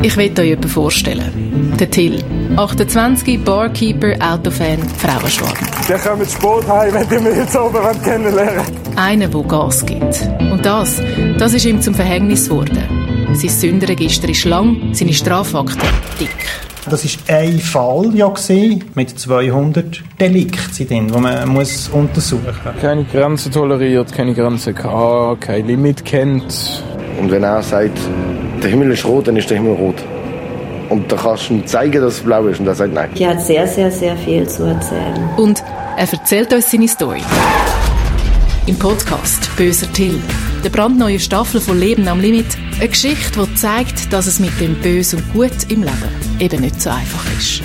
Ich will euch jemanden vorstellen. Der Till. 28, Barkeeper, Autofan, Frauenschwarm. Der kommt mit Sport heim, wenn ihr mich jetzt oben kennenlernen Einer, der Gas gibt. Und das, das ist ihm zum Verhängnis geworden. Sein Sündenregister ist lang, seine Strafakte dick. Das war ein Fall ja gewesen, mit 200 Delikten drin, die man muss untersuchen muss. Keine Grenzen toleriert, keine Grenzen gehabt, kein Limit kennt. Und wenn er sagt, der Himmel ist rot, dann ist der Himmel rot. Und da kannst du ihm zeigen, dass es blau ist. Und er sagt nein. Die hat sehr, sehr, sehr viel zu erzählen. Und er erzählt uns seine Story. Im Podcast Böser Till. Der brandneue Staffel von Leben am Limit. Eine Geschichte, die zeigt, dass es mit dem Bösen und Gut im Leben eben nicht so einfach ist.